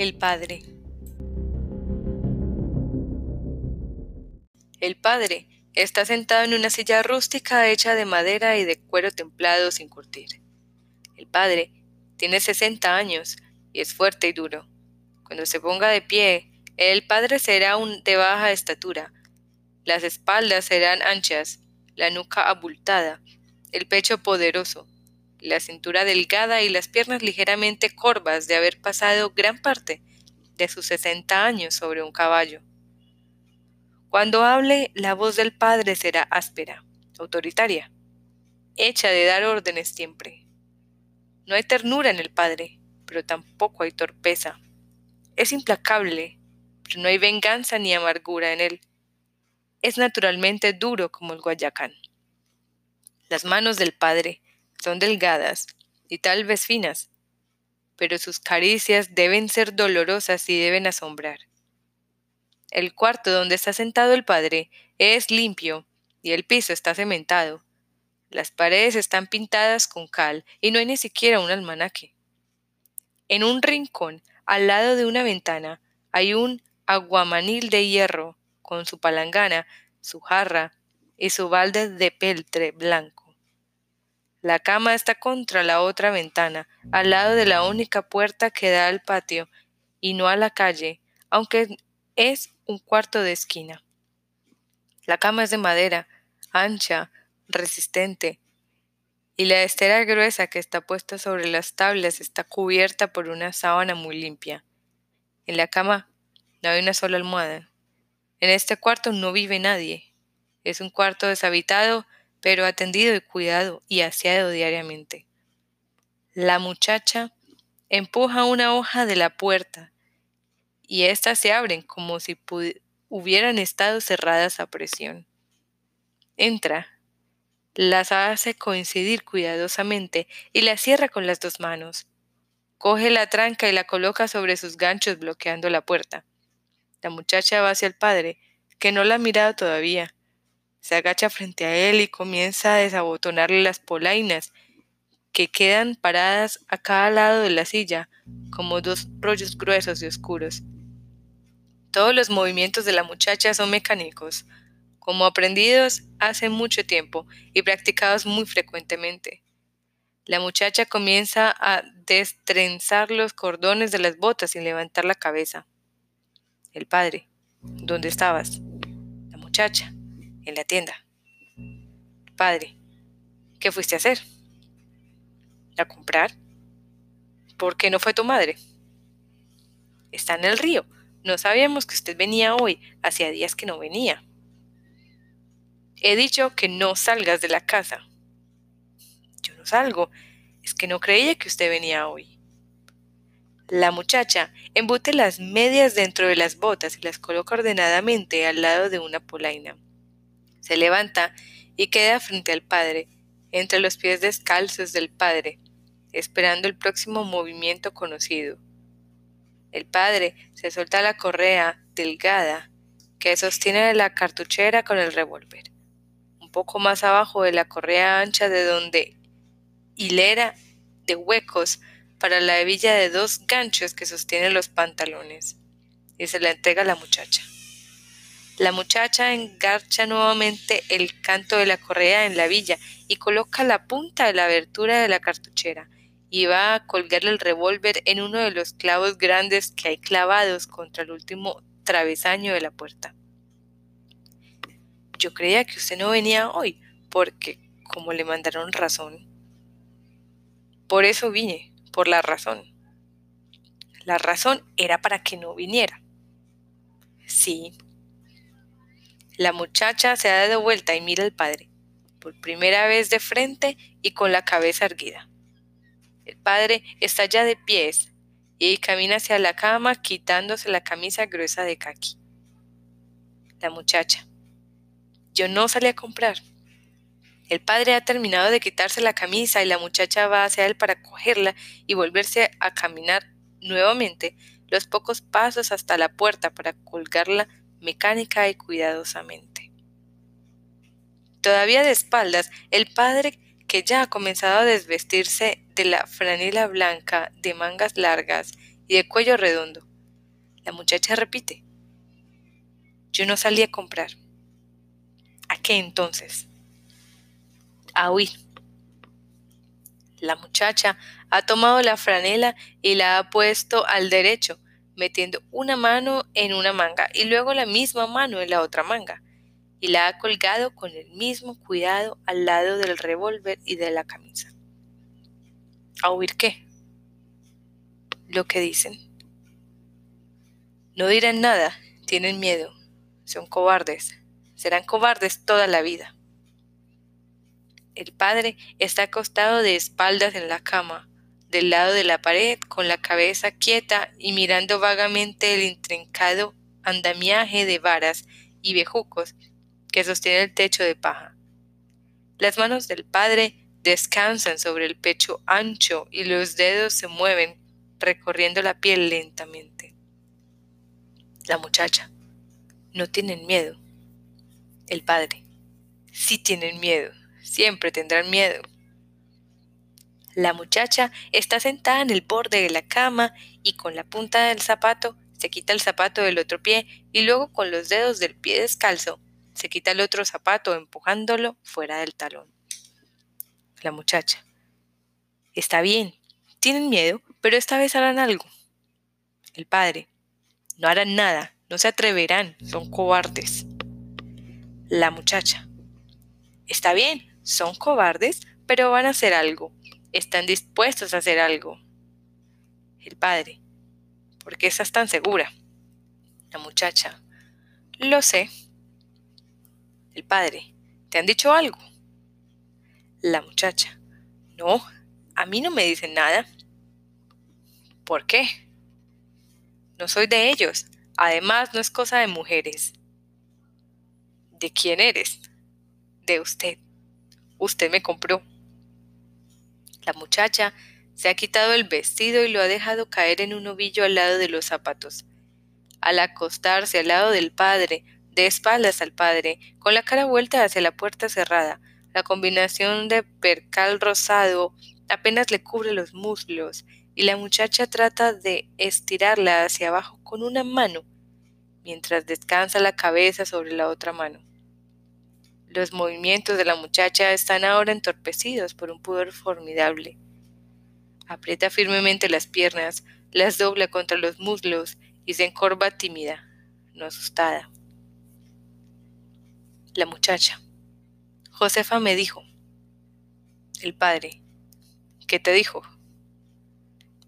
El padre. El padre está sentado en una silla rústica hecha de madera y de cuero templado sin curtir. El padre tiene 60 años y es fuerte y duro. Cuando se ponga de pie, el padre será de baja estatura. Las espaldas serán anchas, la nuca abultada, el pecho poderoso, la cintura delgada y las piernas ligeramente corvas de haber pasado gran parte de sus sesenta años sobre un caballo. Cuando hable, la voz del Padre será áspera, autoritaria, hecha de dar órdenes siempre. No hay ternura en el Padre, pero tampoco hay torpeza. Es implacable, pero no hay venganza ni amargura en él. Es naturalmente duro como el Guayacán. Las manos del Padre son delgadas y tal vez finas, pero sus caricias deben ser dolorosas y deben asombrar. El cuarto donde está sentado el padre es limpio y el piso está cementado. Las paredes están pintadas con cal y no hay ni siquiera un almanaque. En un rincón, al lado de una ventana, hay un aguamanil de hierro con su palangana, su jarra y su balde de peltre blanco. La cama está contra la otra ventana, al lado de la única puerta que da al patio y no a la calle, aunque es un cuarto de esquina. La cama es de madera, ancha, resistente, y la estera gruesa que está puesta sobre las tablas está cubierta por una sábana muy limpia. En la cama no hay una sola almohada. En este cuarto no vive nadie. Es un cuarto deshabitado pero atendido y cuidado y aseado diariamente. La muchacha empuja una hoja de la puerta y éstas se abren como si hubieran estado cerradas a presión. Entra, las hace coincidir cuidadosamente y la cierra con las dos manos. Coge la tranca y la coloca sobre sus ganchos bloqueando la puerta. La muchacha va hacia el padre, que no la ha mirado todavía, se agacha frente a él y comienza a desabotonarle las polainas, que quedan paradas a cada lado de la silla, como dos rollos gruesos y oscuros. Todos los movimientos de la muchacha son mecánicos, como aprendidos hace mucho tiempo y practicados muy frecuentemente. La muchacha comienza a destrenzar los cordones de las botas sin levantar la cabeza. El padre, ¿dónde estabas? La muchacha, en la tienda. Padre, ¿qué fuiste a hacer? ¿A comprar? ¿Por qué no fue tu madre? Está en el río. No sabíamos que usted venía hoy. Hacía días que no venía. He dicho que no salgas de la casa. Yo no salgo. Es que no creía que usted venía hoy. La muchacha embute las medias dentro de las botas y las coloca ordenadamente al lado de una polaina. Se levanta y queda frente al Padre, entre los pies descalzos del Padre, esperando el próximo movimiento conocido. El Padre se suelta la correa delgada que sostiene la cartuchera con el revólver, un poco más abajo de la correa ancha de donde hilera de huecos para la hebilla de dos ganchos que sostienen los pantalones, y se la entrega a la muchacha. La muchacha engarcha nuevamente el canto de la correa en la villa y coloca la punta de la abertura de la cartuchera y va a colgarle el revólver en uno de los clavos grandes que hay clavados contra el último travesaño de la puerta. Yo creía que usted no venía hoy, porque como le mandaron razón. Por eso vine, por la razón. La razón era para que no viniera. Sí, la muchacha se da de vuelta y mira al padre, por primera vez de frente y con la cabeza erguida. El padre está ya de pies y camina hacia la cama quitándose la camisa gruesa de caqui. La muchacha. Yo no salí a comprar. El padre ha terminado de quitarse la camisa y la muchacha va hacia él para cogerla y volverse a caminar nuevamente los pocos pasos hasta la puerta para colgarla mecánica y cuidadosamente. Todavía de espaldas, el padre, que ya ha comenzado a desvestirse de la franela blanca de mangas largas y de cuello redondo, La muchacha repite, yo no salí a comprar. ¿A qué entonces? A huir. La muchacha ha tomado la franela y la ha puesto al derecho, metiendo una mano en una manga y luego la misma mano en la otra manga, y la ha colgado con el mismo cuidado al lado del revólver y de la camisa. ¿A huir qué? Lo que dicen. No dirán nada, tienen miedo, son cobardes, serán cobardes toda la vida. El padre está acostado de espaldas en la cama, del lado de la pared, con la cabeza quieta y mirando vagamente el intrincado andamiaje de varas y bejucos que sostiene el techo de paja. Las manos del padre descansan sobre el pecho ancho y los dedos se mueven recorriendo la piel lentamente. La muchacha. No tienen miedo. El padre. Sí tienen miedo. Siempre tendrán miedo. La muchacha está sentada en el borde de la cama y con la punta del zapato se quita el zapato del otro pie y luego con los dedos del pie descalzo se quita el otro zapato empujándolo fuera del talón. La muchacha. Está bien, tienen miedo, pero esta vez harán algo. El padre. No harán nada, no se atreverán, son cobardes. La muchacha. Está bien, son cobardes, pero van a hacer algo. Están dispuestos a hacer algo. El padre. ¿Por qué estás tan segura? La muchacha. Lo sé, el padre. ¿Te han dicho algo? La muchacha. No, a mí no me dicen nada. ¿Por qué? No soy de ellos. Además, no es cosa de mujeres. ¿De quién eres? De usted. Usted me compró. La muchacha se ha quitado el vestido y lo ha dejado caer en un ovillo al lado de los zapatos. Al acostarse al lado del padre, de espaldas al padre, con la cara vuelta hacia la puerta cerrada. La combinación de percal rosado apenas le cubre los muslos y la muchacha trata de estirarla hacia abajo con una mano, mientras descansa la cabeza sobre la otra mano. Los movimientos de la muchacha están ahora entorpecidos por un pudor formidable. Aprieta firmemente las piernas, las dobla contra los muslos y se encorva tímida, no asustada la muchacha. Josefa me dijo, el padre, ¿qué te dijo?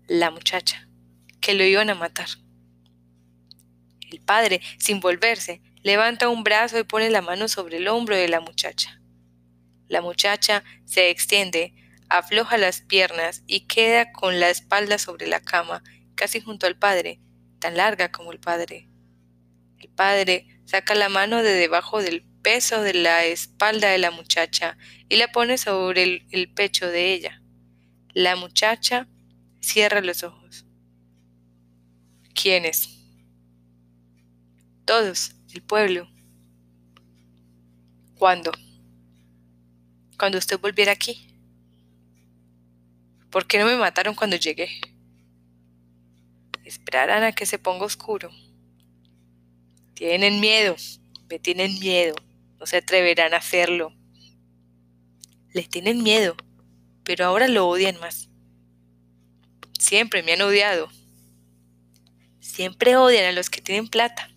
La muchacha, que lo iban a matar. El padre, sin volverse, levanta un brazo y pone la mano sobre el hombro de la muchacha. La muchacha se extiende, afloja las piernas y queda con la espalda sobre la cama, casi junto al padre, tan larga como el padre. El padre saca la mano de debajo del peso de la espalda de la muchacha y la pone sobre el, pecho de ella. La muchacha cierra los ojos. ¿Quiénes? Todos, el pueblo. ¿Cuándo? Cuando usted volviera aquí. ¿Por qué no me mataron cuando llegué? Esperarán a que se ponga oscuro. Tienen miedo, me tienen miedo no se atreverán a hacerlo. Les tienen miedo, pero ahora lo odian más. Siempre me han odiado. Siempre odian a los que tienen plata.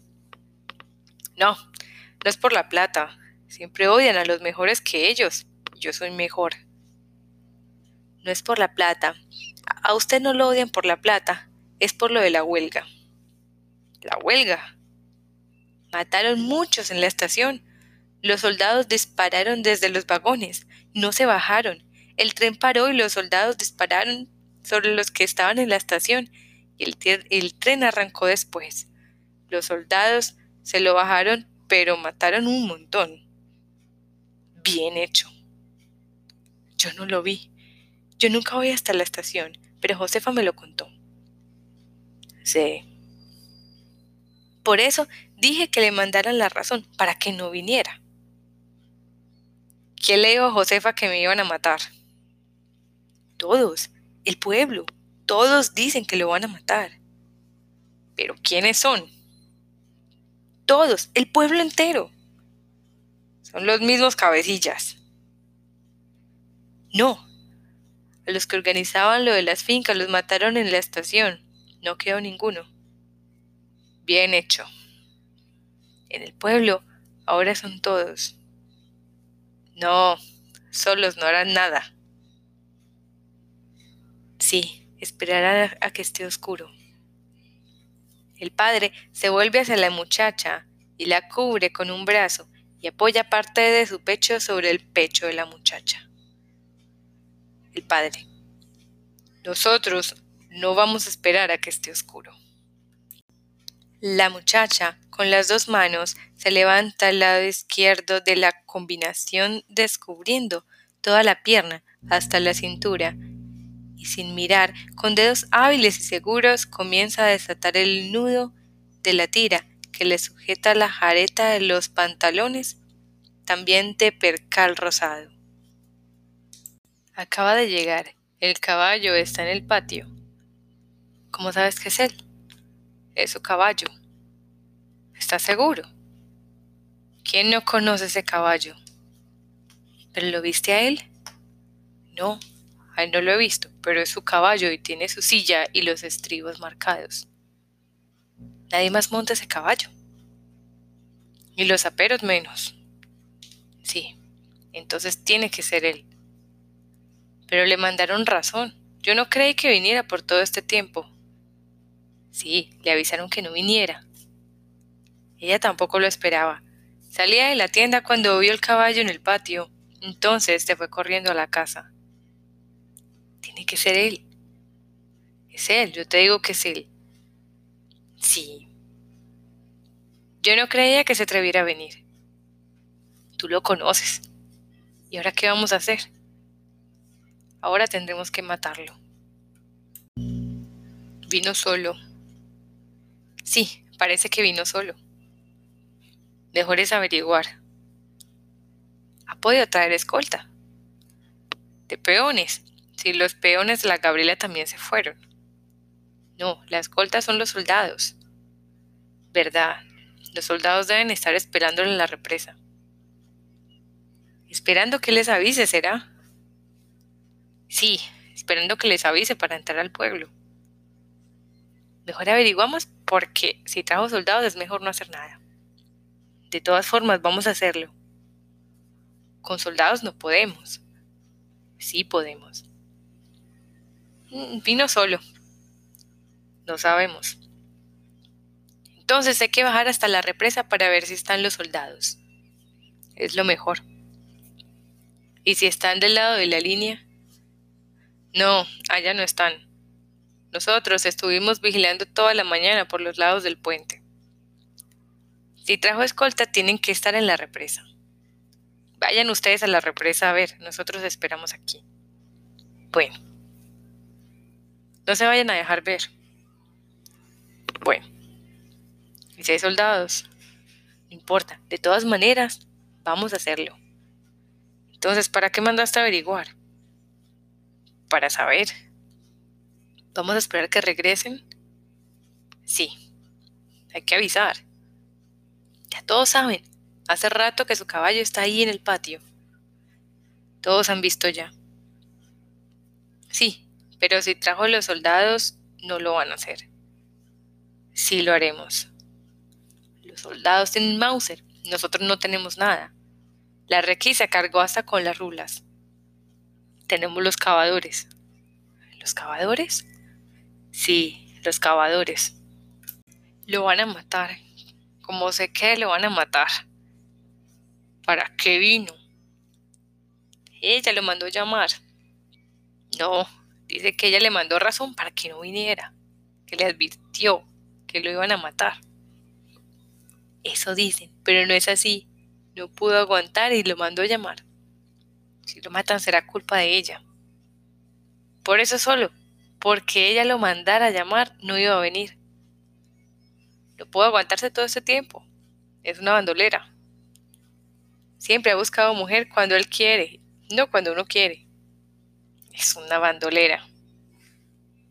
No, no es por la plata. Siempre odian a los mejores que ellos. Yo soy mejor. No es por la plata. A usted no lo odian por la plata. Es por lo de la huelga. La huelga. Mataron muchos en la estación. Los soldados dispararon desde los vagones, no se bajaron. El tren paró y los soldados dispararon sobre los que estaban en la estación y el, tren arrancó después. Los soldados se lo bajaron, pero mataron un montón. Bien hecho. Yo no lo vi. Yo nunca voy hasta la estación, pero Josefa me lo contó. Sí. Por eso dije que le mandaran la razón, para que no viniera. ¿Quién le dijo a Josefa que me iban a matar? Todos, el pueblo, todos dicen que lo van a matar. ¿Pero quiénes son? Todos, el pueblo entero. Son los mismos cabecillas. No. A los que organizaban lo de las fincas los mataron en la estación. No quedó ninguno. Bien hecho. En el pueblo ahora son todos. No, solos no harán nada. Sí, esperarán a que esté oscuro. El padre se vuelve hacia la muchacha y la cubre con un brazo y apoya parte de su pecho sobre el pecho de la muchacha. El padre. Nosotros no vamos a esperar a que esté oscuro. La muchacha, con las dos manos, se levanta al lado izquierdo de la combinación descubriendo toda la pierna hasta la cintura sin mirar, con dedos hábiles y seguros, comienza a desatar el nudo de la tira que le sujeta la jareta de los pantalones, también de percal rosado. Acaba de llegar. El caballo está en el patio. ¿Cómo sabes que es él? Es su caballo. ¿Estás seguro? ¿Quién no conoce ese caballo? ¿Pero lo viste a él? No, Ay, no lo he visto, pero es su caballo y tiene su silla y los estribos marcados. Nadie más monta ese caballo. Y los aperos menos. Sí, entonces tiene que ser él. Pero le mandaron razón. Yo no creí que viniera por todo este tiempo. Sí, le avisaron que no viniera. Ella tampoco lo esperaba. Salía de la tienda cuando vio el caballo en el patio. Entonces se fue corriendo a la casa. Tiene que ser él. Es él, yo te digo que es él. Sí. Yo no creía que se atreviera a venir. Tú lo conoces. ¿Y ahora qué vamos a hacer? Ahora tendremos que matarlo. Vino solo. Sí, parece que vino solo. Mejor es averiguar. ¿Ha podido traer escolta? De peones, si los peones de la Gabriela también se fueron. No, la escolta son los soldados. Verdad, los soldados deben estar esperándolo en la represa. Esperando que les avise, ¿será? Sí, esperando que les avise para entrar al pueblo. Mejor averiguamos porque si trajo soldados es mejor no hacer nada. De todas formas, vamos a hacerlo. Con soldados no podemos. Sí podemos. Mm, vino solo. No sabemos. Entonces hay que bajar hasta la represa para ver si están los soldados. Es lo mejor. ¿Y si están del lado de la línea? No, allá no están. Nosotros estuvimos vigilando toda la mañana por los lados del puente. Si trajo escolta, tienen que estar en la represa. Vayan ustedes a la represa a ver, nosotros esperamos aquí. Bueno. No se vayan a dejar ver. Bueno, y si hay soldados, no importa, de todas maneras, vamos a hacerlo. Entonces, ¿para qué mandaste a averiguar? Para saber. ¿Vamos a esperar que regresen? Sí, hay que avisar. Ya todos saben, hace rato que su caballo está ahí en el patio. Todos han visto ya. Sí, pero si trajo los soldados, no lo van a hacer. Sí lo haremos. Los soldados tienen Mauser, nosotros no tenemos nada. La requisa cargó hasta con las rulas. Tenemos los cavadores. ¿Los cavadores? Sí, los cavadores. Lo van a matar. Como sé que lo van a matar. ¿Para qué vino? Ella lo mandó llamar. No, Dice que ella le mandó razón para que no viniera, que le advirtió que lo iban a matar. Eso dicen, pero no es así. No pudo aguantar y lo mandó a llamar. Si lo matan será culpa de ella. Por eso solo, porque ella lo mandara a llamar, no iba a venir. No pudo aguantarse todo ese tiempo. Es una bandolera. Siempre ha buscado mujer cuando él quiere, no cuando uno quiere. Es una bandolera.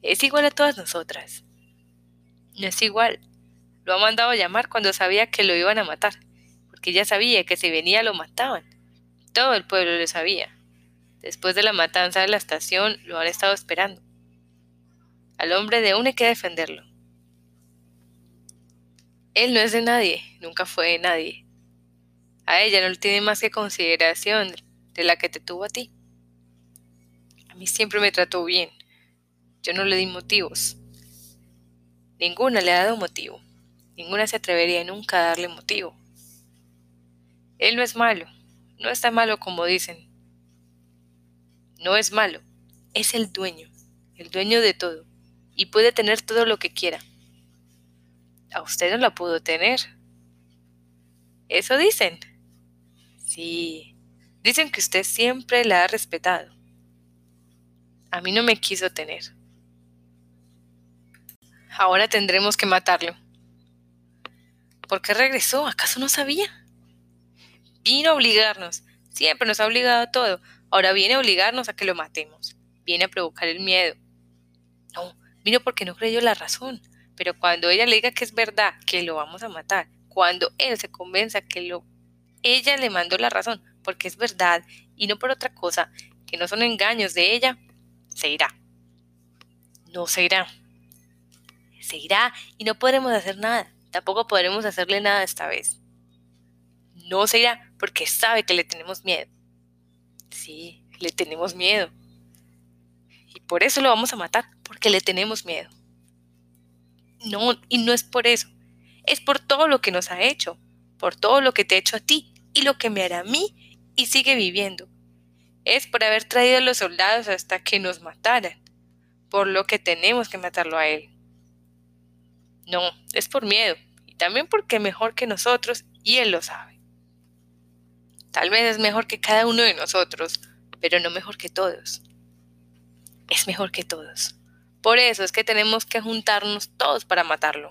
Es igual a todas nosotras. No es igual. Lo ha mandado a llamar cuando sabía que lo iban a matar, porque ya sabía que si venía lo mataban. Todo el pueblo lo sabía. Después de la matanza de la estación, lo han estado esperando. Al hombre de uno hay que defenderlo. Él no es de nadie, nunca fue de nadie. A ella no le tiene más que consideración de la que te tuvo a ti. A mí siempre me trató bien. Yo no le di motivos. Ninguna le ha dado motivo. Ninguna se atrevería nunca a darle motivo. Él no es malo. No es tan malo como dicen. No es malo. Es el dueño. El dueño de todo. Y puede tener todo lo que quiera. A usted no la pudo tener. Eso dicen. Sí. Dicen que usted siempre la ha respetado. A mí no me quiso tener. Ahora tendremos que matarlo. ¿Por qué regresó? ¿Acaso no sabía? Vino a obligarnos. Siempre nos ha obligado a todo. Ahora viene a obligarnos a que lo matemos. Viene a provocar el miedo. No, vino porque no creyó la razón. Pero cuando ella le diga que es verdad, que lo vamos a matar, cuando él se convenza que lo ella le mandó la razón, porque es verdad y no por otra cosa, que no son engaños de ella, se irá. No se irá. Se irá y no podremos hacer nada. Tampoco podremos hacerle nada esta vez. No se irá porque sabe que le tenemos miedo. Sí, le tenemos miedo. Y por eso lo vamos a matar, porque le tenemos miedo. No, y no es por eso. Es por todo lo que nos ha hecho, por todo lo que te ha hecho a ti y lo que me hará a mí y sigue viviendo. Es por haber traído a los soldados hasta que nos mataran, por lo que tenemos que matarlo a él. No, es por miedo, y también porque mejor que nosotros y él lo sabe. Tal vez es mejor que cada uno de nosotros, pero no mejor que todos. Es mejor que todos. Por eso es que tenemos que juntarnos todos para matarlo.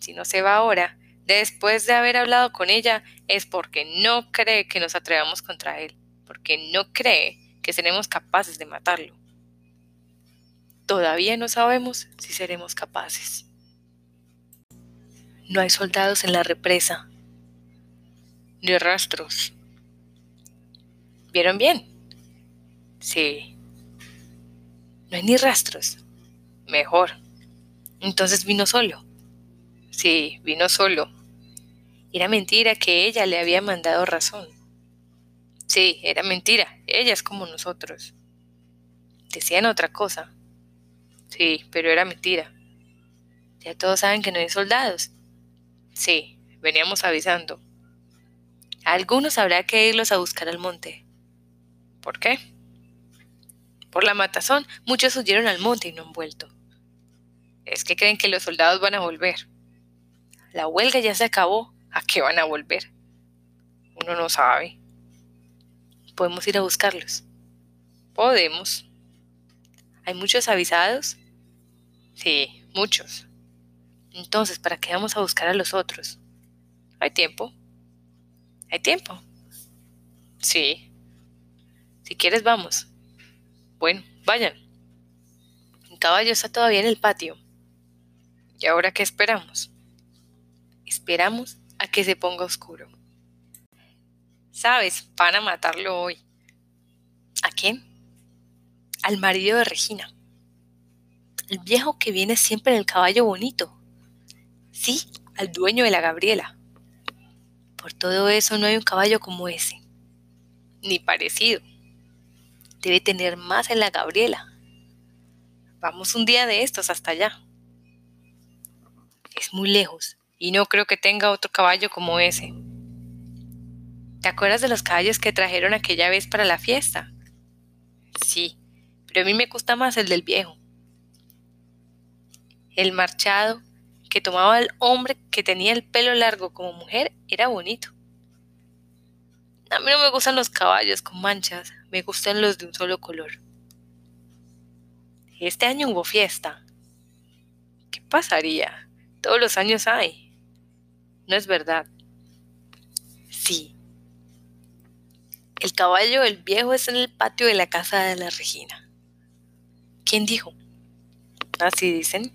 Si no se va ahora, después de haber hablado con ella, es porque no cree que nos atrevamos contra él, porque no cree que seremos capaces de matarlo. Todavía no sabemos si seremos capaces. No hay soldados en la represa, ni rastros. ¿Vieron bien? Sí, no hay ni rastros. Mejor. Entonces vino solo. Sí, vino solo. Era mentira que ella le había mandado razón. Sí, era mentira. Ella es como nosotros. Decían otra cosa. Sí, pero era mentira. Ya todos saben que no hay soldados. Sí, veníamos avisando. algunos habrá que irlos a buscar al monte. ¿Por qué? Por la matazón, muchos huyeron al monte y no han vuelto. Es que creen que los soldados van a volver. La huelga ya se acabó. ¿A qué van a volver? Uno no sabe. ¿Podemos ir a buscarlos? Podemos. ¿Hay muchos avisados? Sí, muchos. Entonces, ¿para qué vamos a buscar a los otros? ¿Hay tiempo? ¿Hay tiempo? Sí. Si quieres, vamos. Bueno, vayan. El caballo está todavía en el patio. ¿Y ahora qué esperamos? Esperamos a que se ponga oscuro. Sabes, van a matarlo hoy. ¿A quién? Al marido de Regina. El viejo que viene siempre en el caballo bonito. Sí, al dueño de la Gabriela. Por todo eso no hay un caballo como ese. Ni parecido debe tener más en la Gabriela. Vamos un día de estos hasta allá. Es muy lejos y no creo que tenga otro caballo como ese. ¿Te acuerdas de los caballos que trajeron aquella vez para la fiesta? Sí, pero a mí me gusta más el del viejo. El marchado que tomaba el hombre que tenía el pelo largo como mujer era bonito. A mí no me gustan los caballos con manchas, me gustan los de un solo color. Este año hubo fiesta. ¿Qué pasaría? Todos los años hay. No es verdad. Sí. El caballo del viejo es en el patio de la casa de la Regina. ¿Quién dijo? Así dicen.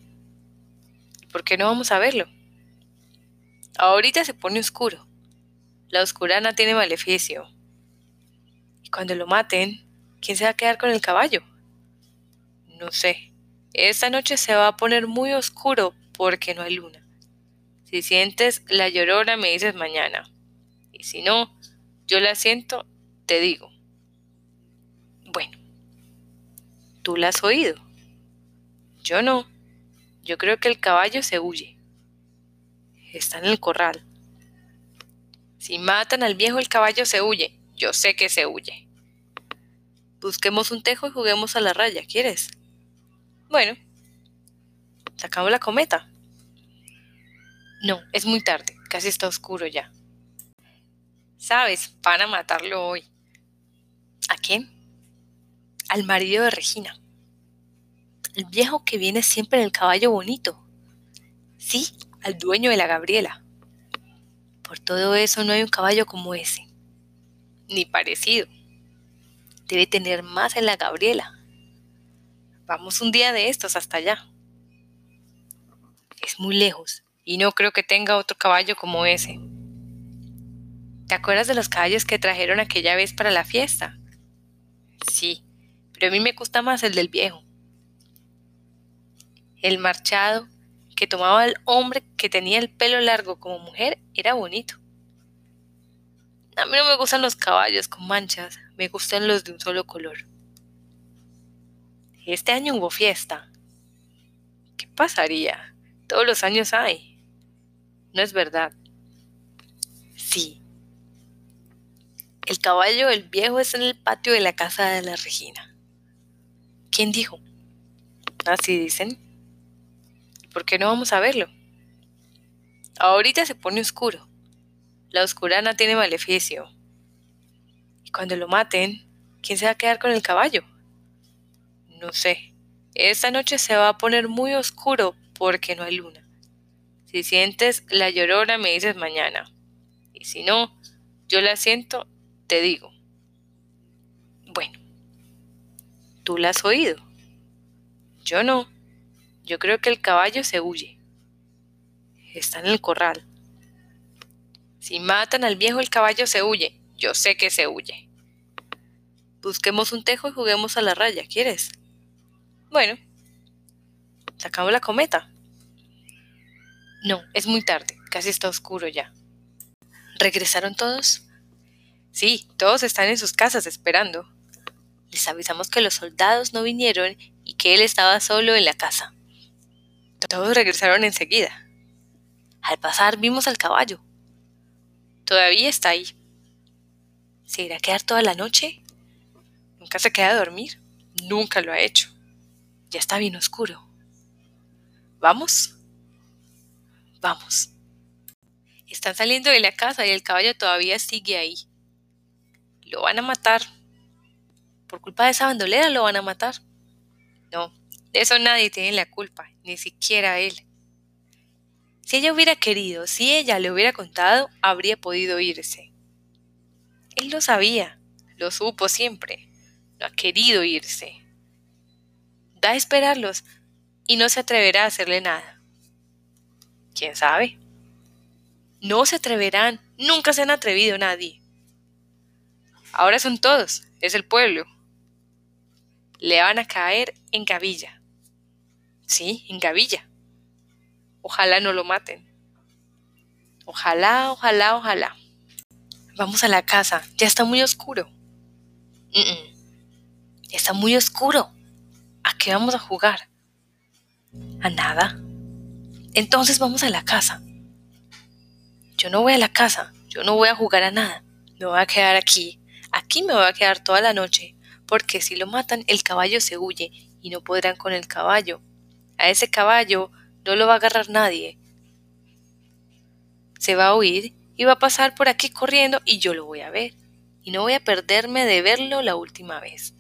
por qué no vamos a verlo? Ahorita se pone oscuro. La oscurana tiene maleficio. Y cuando lo maten, ¿quién se va a quedar con el caballo? No sé. Esta noche se va a poner muy oscuro porque no hay luna. Si sientes la llorona, me dices mañana. Y si no, yo la siento, te digo. Bueno, tú la has oído. Yo no. Yo creo que el caballo se huye. Está en el corral. Si matan al viejo, el caballo se huye. Yo sé que se huye. Busquemos un tejo y juguemos a la raya, ¿quieres? Bueno, sacamos la cometa. No, es muy tarde, casi está oscuro ya. Sabes, van a matarlo hoy. ¿A quién? Al marido de Regina. El viejo que viene siempre en el caballo bonito. Sí, al dueño de la Gabriela. Por todo eso no hay un caballo como ese, ni parecido. Debe tener más en la Gabriela. Vamos un día de estos hasta allá. Es muy lejos y no creo que tenga otro caballo como ese. ¿Te acuerdas de los caballos que trajeron aquella vez para la fiesta? Sí, pero a mí me gusta más el del viejo. El marchado que tomaba el hombre que tenía el pelo largo como mujer era bonito. A mí no me gustan los caballos con manchas, me gustan los de un solo color. Este año hubo fiesta. ¿Qué pasaría? Todos los años hay. No es verdad. Sí. El caballo del viejo es en el patio de la casa de la Regina. ¿Quién dijo? Así dicen. ¿Por qué no vamos a verlo? Ahorita se pone oscuro. La oscurana tiene maleficio. Y cuando lo maten, ¿quién se va a quedar con el caballo? No sé. Esta noche se va a poner muy oscuro porque no hay luna. Si sientes la llorona, me dices mañana. Y si no, yo la siento, te digo. Bueno, tú la has oído. Yo no. Yo creo que el caballo se huye. Está en el corral. Si matan al viejo, el caballo se huye. Yo sé que se huye. Busquemos un tejo y juguemos a la raya, ¿quieres? Bueno, sacamos la cometa. No, es muy tarde, casi está oscuro ya. ¿Regresaron todos? Sí, todos están en sus casas esperando. Les avisamos que los soldados no vinieron y que él estaba solo en la casa. Todos regresaron enseguida. Al pasar vimos al caballo. Todavía está ahí. ¿Se irá a quedar toda la noche? Nunca se queda a dormir. Nunca lo ha hecho. Ya está bien oscuro. ¿Vamos? Vamos. Están saliendo de la casa y el caballo todavía sigue ahí. Lo van a matar. Por culpa de esa bandolera lo van a matar. No, de eso nadie tiene la culpa, ni siquiera él. Si ella hubiera querido, si ella le hubiera contado, habría podido irse. Él lo sabía, lo supo siempre, no ha querido irse. Da a esperarlos y no se atreverá a hacerle nada. ¿Quién sabe? No se atreverán, nunca se han atrevido nadie. Ahora son todos, es el pueblo. Le van a caer en cabilla. Sí, en Gavilla. Ojalá no lo maten. Ojalá, ojalá, ojalá. Vamos a la casa. Ya está muy oscuro. Está muy oscuro. ¿A qué vamos a jugar? A nada. Entonces vamos a la casa. Yo no voy a la casa. Yo no voy a jugar a nada. Me voy a quedar aquí. Aquí me voy a quedar toda la noche. Porque si lo matan, el caballo se huye y no podrán con el caballo a ese caballo no lo va a agarrar nadie. Se va a huir y va a pasar por aquí corriendo y yo lo voy a ver. Y no voy a perderme de verlo la última vez.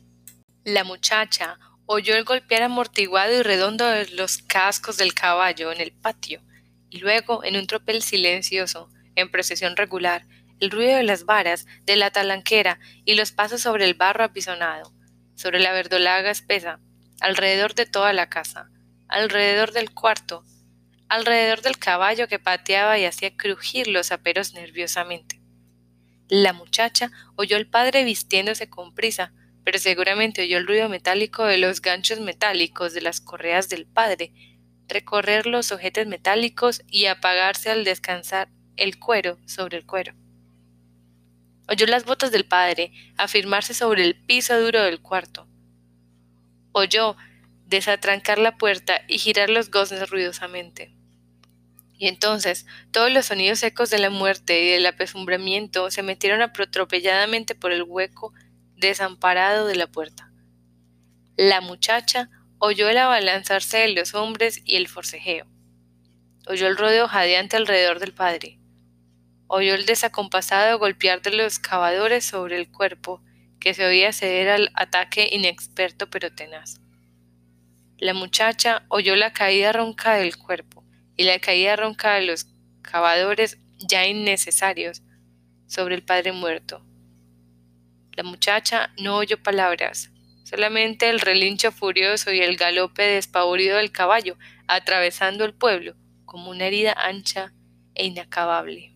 La muchacha oyó el golpear amortiguado y redondo de los cascos del caballo en el patio, y luego, en un tropel silencioso, en procesión regular, el ruido de las varas, de la talanquera y los pasos sobre el barro apisonado, sobre la verdolaga espesa, alrededor de toda la casa, alrededor del cuarto, alrededor del caballo que pateaba y hacía crujir los aperos nerviosamente. La muchacha oyó al padre vistiéndose con prisa, pero seguramente oyó el ruido metálico de los ganchos metálicos de las correas del padre, recorrer los ojetes metálicos y apagarse al descansar el cuero sobre el cuero. Oyó las botas del padre afirmarse sobre el piso duro del cuarto. Oyó desatrancar la puerta y girar los goznes ruidosamente. Y entonces todos los sonidos secos de la muerte y del apesumbramiento se metieron atropelladamente por el hueco desamparado de la puerta. La muchacha oyó el abalanzarse de los hombres y el forcejeo. Oyó el rodeo jadeante alrededor del padre. Oyó el desacompasado golpear de los cavadores sobre el cuerpo, que se oía ceder al ataque inexperto pero tenaz. La muchacha oyó la caída ronca del cuerpo y la caída ronca de los cavadores ya innecesarios sobre el padre muerto. La muchacha no oyó palabras, solamente el relincho furioso y el galope despavorido del caballo atravesando el pueblo como una herida ancha e inacabable.